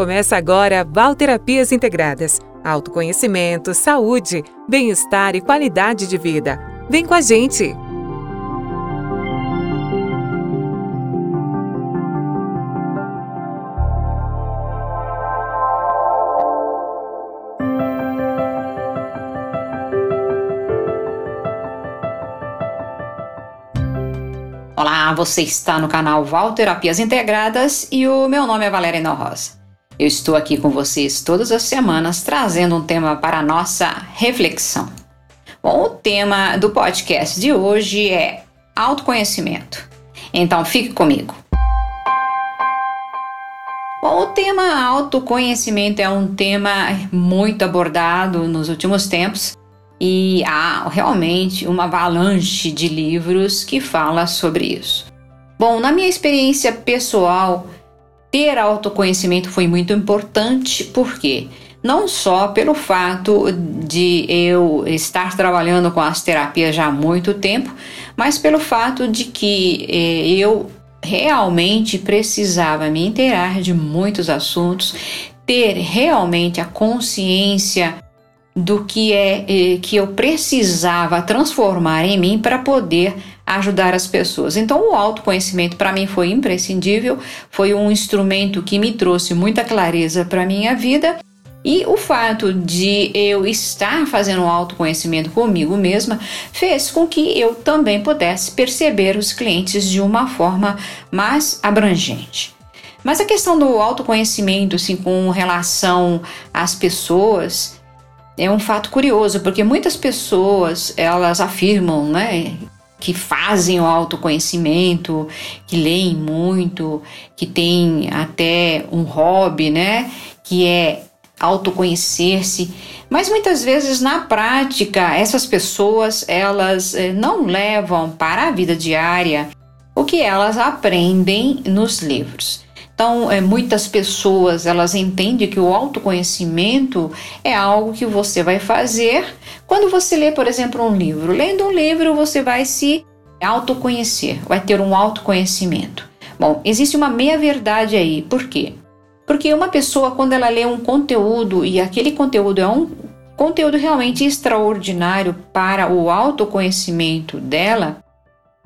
Começa agora Valterapias Integradas. Autoconhecimento, saúde, bem-estar e qualidade de vida. Vem com a gente! Olá, você está no canal Val Terapias Integradas e o meu nome é Valéria Rosa. Eu estou aqui com vocês todas as semanas trazendo um tema para a nossa reflexão. Bom, o tema do podcast de hoje é autoconhecimento. Então fique comigo. Bom, o tema autoconhecimento é um tema muito abordado nos últimos tempos e há realmente uma avalanche de livros que fala sobre isso. Bom, na minha experiência pessoal, ter autoconhecimento foi muito importante, porque não só pelo fato de eu estar trabalhando com as terapias já há muito tempo, mas pelo fato de que eh, eu realmente precisava me inteirar de muitos assuntos, ter realmente a consciência do que é eh, que eu precisava transformar em mim para poder ajudar as pessoas. Então, o autoconhecimento para mim foi imprescindível, foi um instrumento que me trouxe muita clareza para minha vida. E o fato de eu estar fazendo um autoconhecimento comigo mesma fez com que eu também pudesse perceber os clientes de uma forma mais abrangente. Mas a questão do autoconhecimento, assim, com relação às pessoas, é um fato curioso, porque muitas pessoas elas afirmam, né, que fazem o autoconhecimento, que leem muito, que tem até um hobby, né, que é autoconhecer-se, mas muitas vezes na prática essas pessoas elas eh, não levam para a vida diária o que elas aprendem nos livros. Então, é, muitas pessoas elas entendem que o autoconhecimento é algo que você vai fazer quando você lê, por exemplo, um livro. Lendo um livro, você vai se autoconhecer, vai ter um autoconhecimento. Bom, existe uma meia-verdade aí. Por quê? Porque uma pessoa, quando ela lê um conteúdo e aquele conteúdo é um conteúdo realmente extraordinário para o autoconhecimento dela,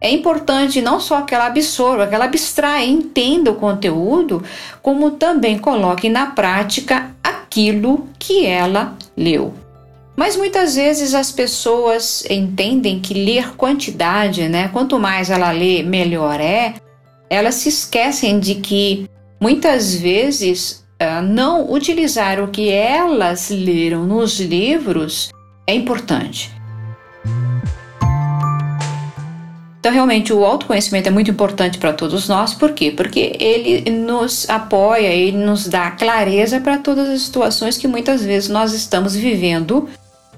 é importante não só que ela absorva, que ela abstraia, entenda o conteúdo, como também coloque na prática aquilo que ela leu. Mas muitas vezes as pessoas entendem que ler quantidade, né? Quanto mais ela lê, melhor é. Elas se esquecem de que muitas vezes ah, não utilizar o que elas leram nos livros é importante. Então, realmente, o autoconhecimento é muito importante para todos nós, por quê? Porque ele nos apoia, ele nos dá clareza para todas as situações que muitas vezes nós estamos vivendo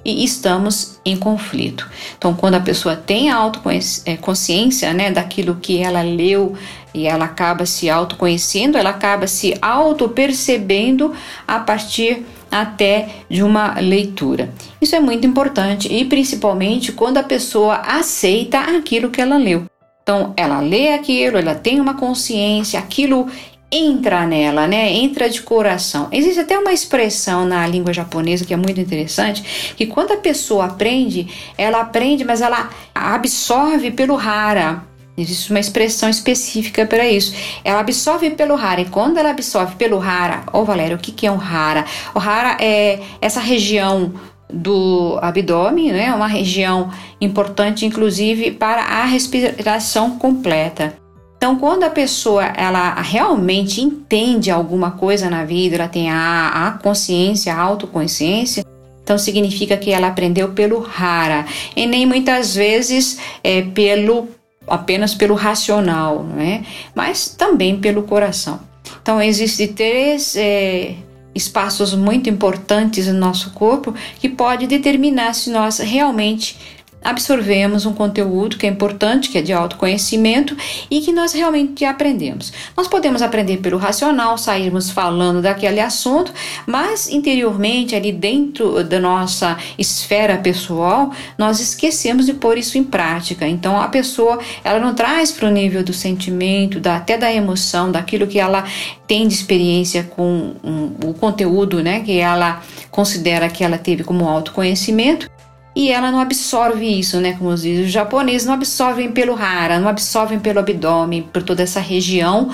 e estamos em conflito. Então, quando a pessoa tem autoconsciência é, né, daquilo que ela leu e ela acaba se autoconhecendo, ela acaba se auto-percebendo a partir até de uma leitura. Isso é muito importante e principalmente quando a pessoa aceita aquilo que ela leu. Então, ela lê aquilo, ela tem uma consciência, aquilo entra nela, né? Entra de coração. Existe até uma expressão na língua japonesa que é muito interessante, que quando a pessoa aprende, ela aprende, mas ela absorve pelo hara. Existe uma expressão específica para isso. Ela absorve pelo hara. E quando ela absorve pelo hara, ô oh, Valéria, o que, que é um hara? O hara é essa região do abdômen, né? Uma região importante, inclusive, para a respiração completa. Então, quando a pessoa ela realmente entende alguma coisa na vida, ela tem a, a consciência, a autoconsciência, então significa que ela aprendeu pelo rara e nem muitas vezes é pelo apenas pelo racional, não é? Mas também pelo coração. Então existem três é, espaços muito importantes no nosso corpo que pode determinar se nós realmente absorvemos um conteúdo que é importante, que é de autoconhecimento e que nós realmente aprendemos. Nós podemos aprender pelo racional, sairmos falando daquele assunto, mas interiormente, ali dentro da nossa esfera pessoal, nós esquecemos de pôr isso em prática. Então a pessoa, ela não traz para o nível do sentimento, da, até da emoção, daquilo que ela tem de experiência com um, o conteúdo, né, que ela considera que ela teve como autoconhecimento e ela não absorve isso, né? Como os japoneses, não absorvem pelo hara, não absorvem pelo abdômen, por toda essa região,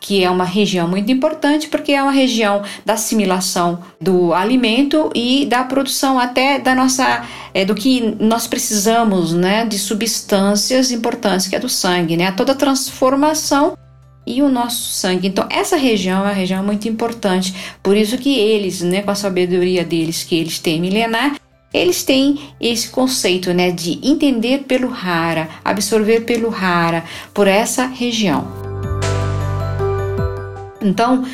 que é uma região muito importante, porque é uma região da assimilação do alimento e da produção até da nossa, é, do que nós precisamos, né? De substâncias importantes, que é do sangue, né? Toda a transformação e o nosso sangue. Então, essa região é uma região muito importante. Por isso que eles, né, com a sabedoria deles que eles têm milenar, eles têm esse conceito né, de entender pelo rara, absorver pelo rara, por essa região. Então,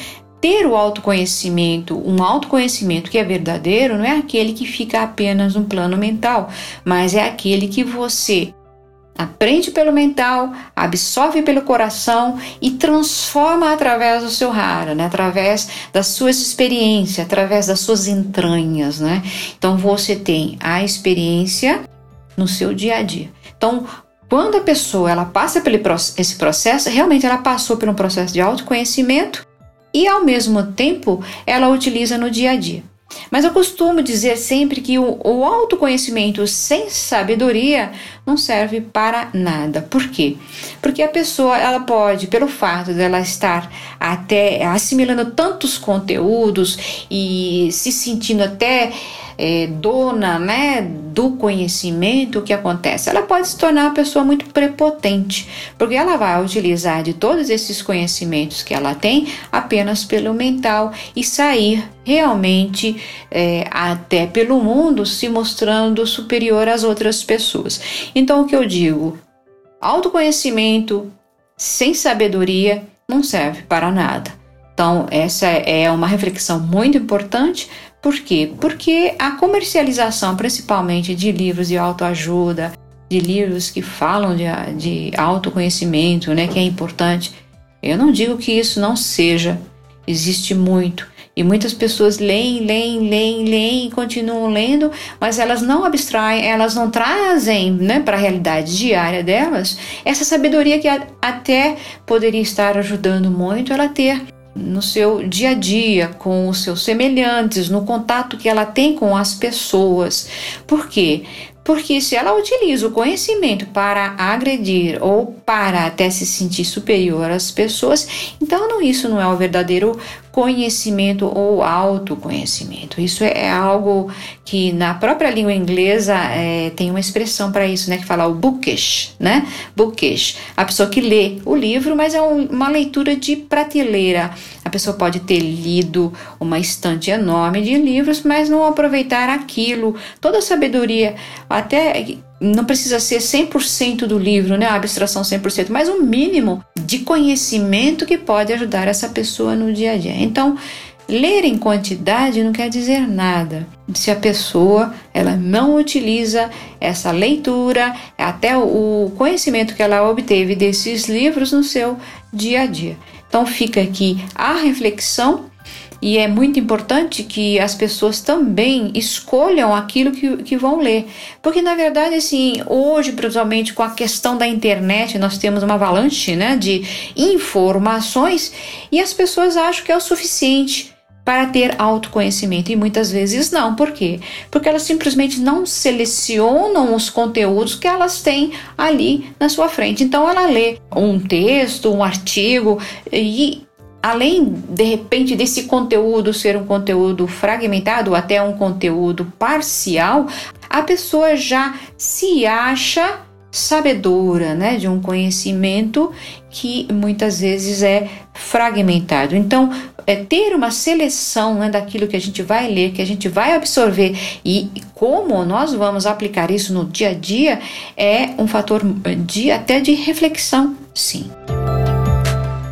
ter o autoconhecimento, um autoconhecimento que é verdadeiro, não é aquele que fica apenas no plano mental, mas é aquele que você Aprende pelo mental, absorve pelo coração e transforma através do seu rara, né? através das suas experiências, através das suas entranhas. Né? Então você tem a experiência no seu dia a dia. Então, quando a pessoa ela passa por esse processo, realmente ela passou por um processo de autoconhecimento e ao mesmo tempo ela utiliza no dia a dia. Mas eu costumo dizer sempre que o, o, autoconhecimento sem sabedoria não serve para nada. Por quê? Porque a pessoa ela pode, pelo fato dela estar até assimilando tantos conteúdos e se sentindo até é, dona né, do conhecimento, o que acontece? Ela pode se tornar uma pessoa muito prepotente, porque ela vai utilizar de todos esses conhecimentos que ela tem apenas pelo mental e sair realmente é, até pelo mundo se mostrando superior às outras pessoas. Então, o que eu digo? Autoconhecimento sem sabedoria não serve para nada. Então, essa é uma reflexão muito importante por quê? Porque a comercialização, principalmente de livros de autoajuda, de livros que falam de, de autoconhecimento, né, que é importante, eu não digo que isso não seja, existe muito. E muitas pessoas leem, leem, leem, leem continuam lendo, mas elas não abstraem, elas não trazem né, para a realidade diária delas essa sabedoria que até poderia estar ajudando muito ela ter no seu dia a dia com os seus semelhantes, no contato que ela tem com as pessoas. Por quê? Porque se ela utiliza o conhecimento para agredir ou para até se sentir superior às pessoas, então não, isso não é o verdadeiro conhecimento ou autoconhecimento. Isso é algo que na própria língua inglesa é, tem uma expressão para isso, né? Que fala o bookish, né? Bookish. A pessoa que lê o livro, mas é um, uma leitura de prateleira. A pessoa pode ter lido uma estante enorme de livros, mas não aproveitar aquilo, toda a sabedoria, até não precisa ser 100% do livro, né, a abstração 100%, mas um mínimo de conhecimento que pode ajudar essa pessoa no dia a dia. Então, ler em quantidade não quer dizer nada se a pessoa ela não utiliza essa leitura, até o conhecimento que ela obteve desses livros no seu dia a dia. Então fica aqui a reflexão e é muito importante que as pessoas também escolham aquilo que, que vão ler. Porque, na verdade, assim, hoje, principalmente com a questão da internet, nós temos uma avalanche né, de informações e as pessoas acham que é o suficiente para ter autoconhecimento e muitas vezes não. Por quê? Porque elas simplesmente não selecionam os conteúdos que elas têm ali na sua frente. Então ela lê um texto, um artigo e além de repente desse conteúdo ser um conteúdo fragmentado, até um conteúdo parcial, a pessoa já se acha sabedora, né, de um conhecimento que muitas vezes é fragmentado. Então, é ter uma seleção né, daquilo que a gente vai ler, que a gente vai absorver e como nós vamos aplicar isso no dia a dia é um fator de até de reflexão, sim.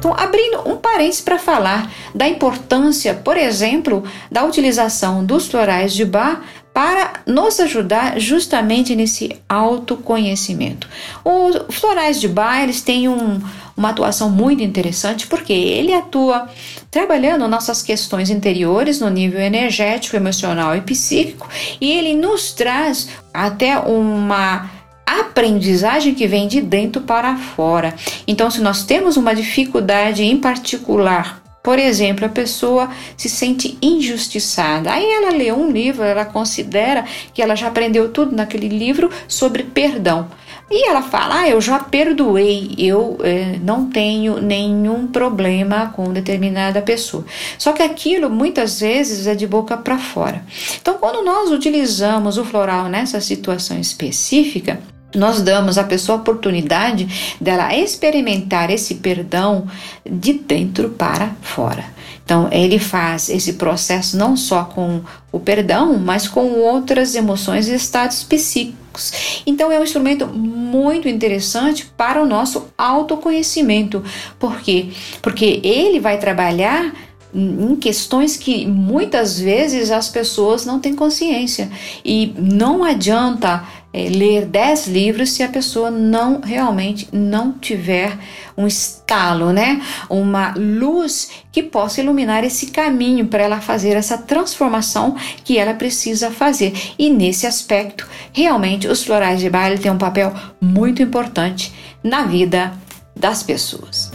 Então, abrindo um parênteses para falar da importância, por exemplo, da utilização dos florais de bar para nos ajudar justamente nesse autoconhecimento. Os florais de Bach eles têm um, uma atuação muito interessante porque ele atua trabalhando nossas questões interiores no nível energético, emocional e psíquico e ele nos traz até uma aprendizagem que vem de dentro para fora. Então, se nós temos uma dificuldade em particular por exemplo, a pessoa se sente injustiçada. Aí ela lê um livro, ela considera que ela já aprendeu tudo naquele livro sobre perdão. E ela fala: Ah, eu já perdoei, eu eh, não tenho nenhum problema com determinada pessoa. Só que aquilo muitas vezes é de boca para fora. Então, quando nós utilizamos o floral nessa situação específica, nós damos à pessoa a oportunidade dela experimentar esse perdão de dentro para fora. Então, ele faz esse processo não só com o perdão, mas com outras emoções e estados psíquicos. Então, é um instrumento muito interessante para o nosso autoconhecimento. Por quê? Porque ele vai trabalhar em questões que muitas vezes as pessoas não têm consciência e não adianta é, ler 10 livros se a pessoa não realmente não tiver um estalo, né? Uma luz que possa iluminar esse caminho para ela fazer essa transformação que ela precisa fazer. E nesse aspecto, realmente os florais de baile têm um papel muito importante na vida das pessoas.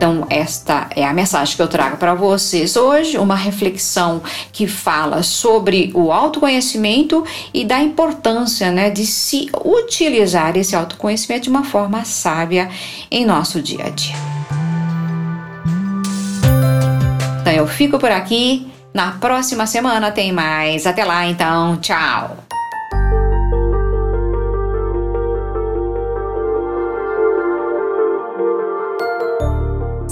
Então, esta é a mensagem que eu trago para vocês hoje, uma reflexão que fala sobre o autoconhecimento e da importância né, de se utilizar esse autoconhecimento de uma forma sábia em nosso dia a dia. Então, eu fico por aqui. Na próxima semana tem mais. Até lá, então. Tchau.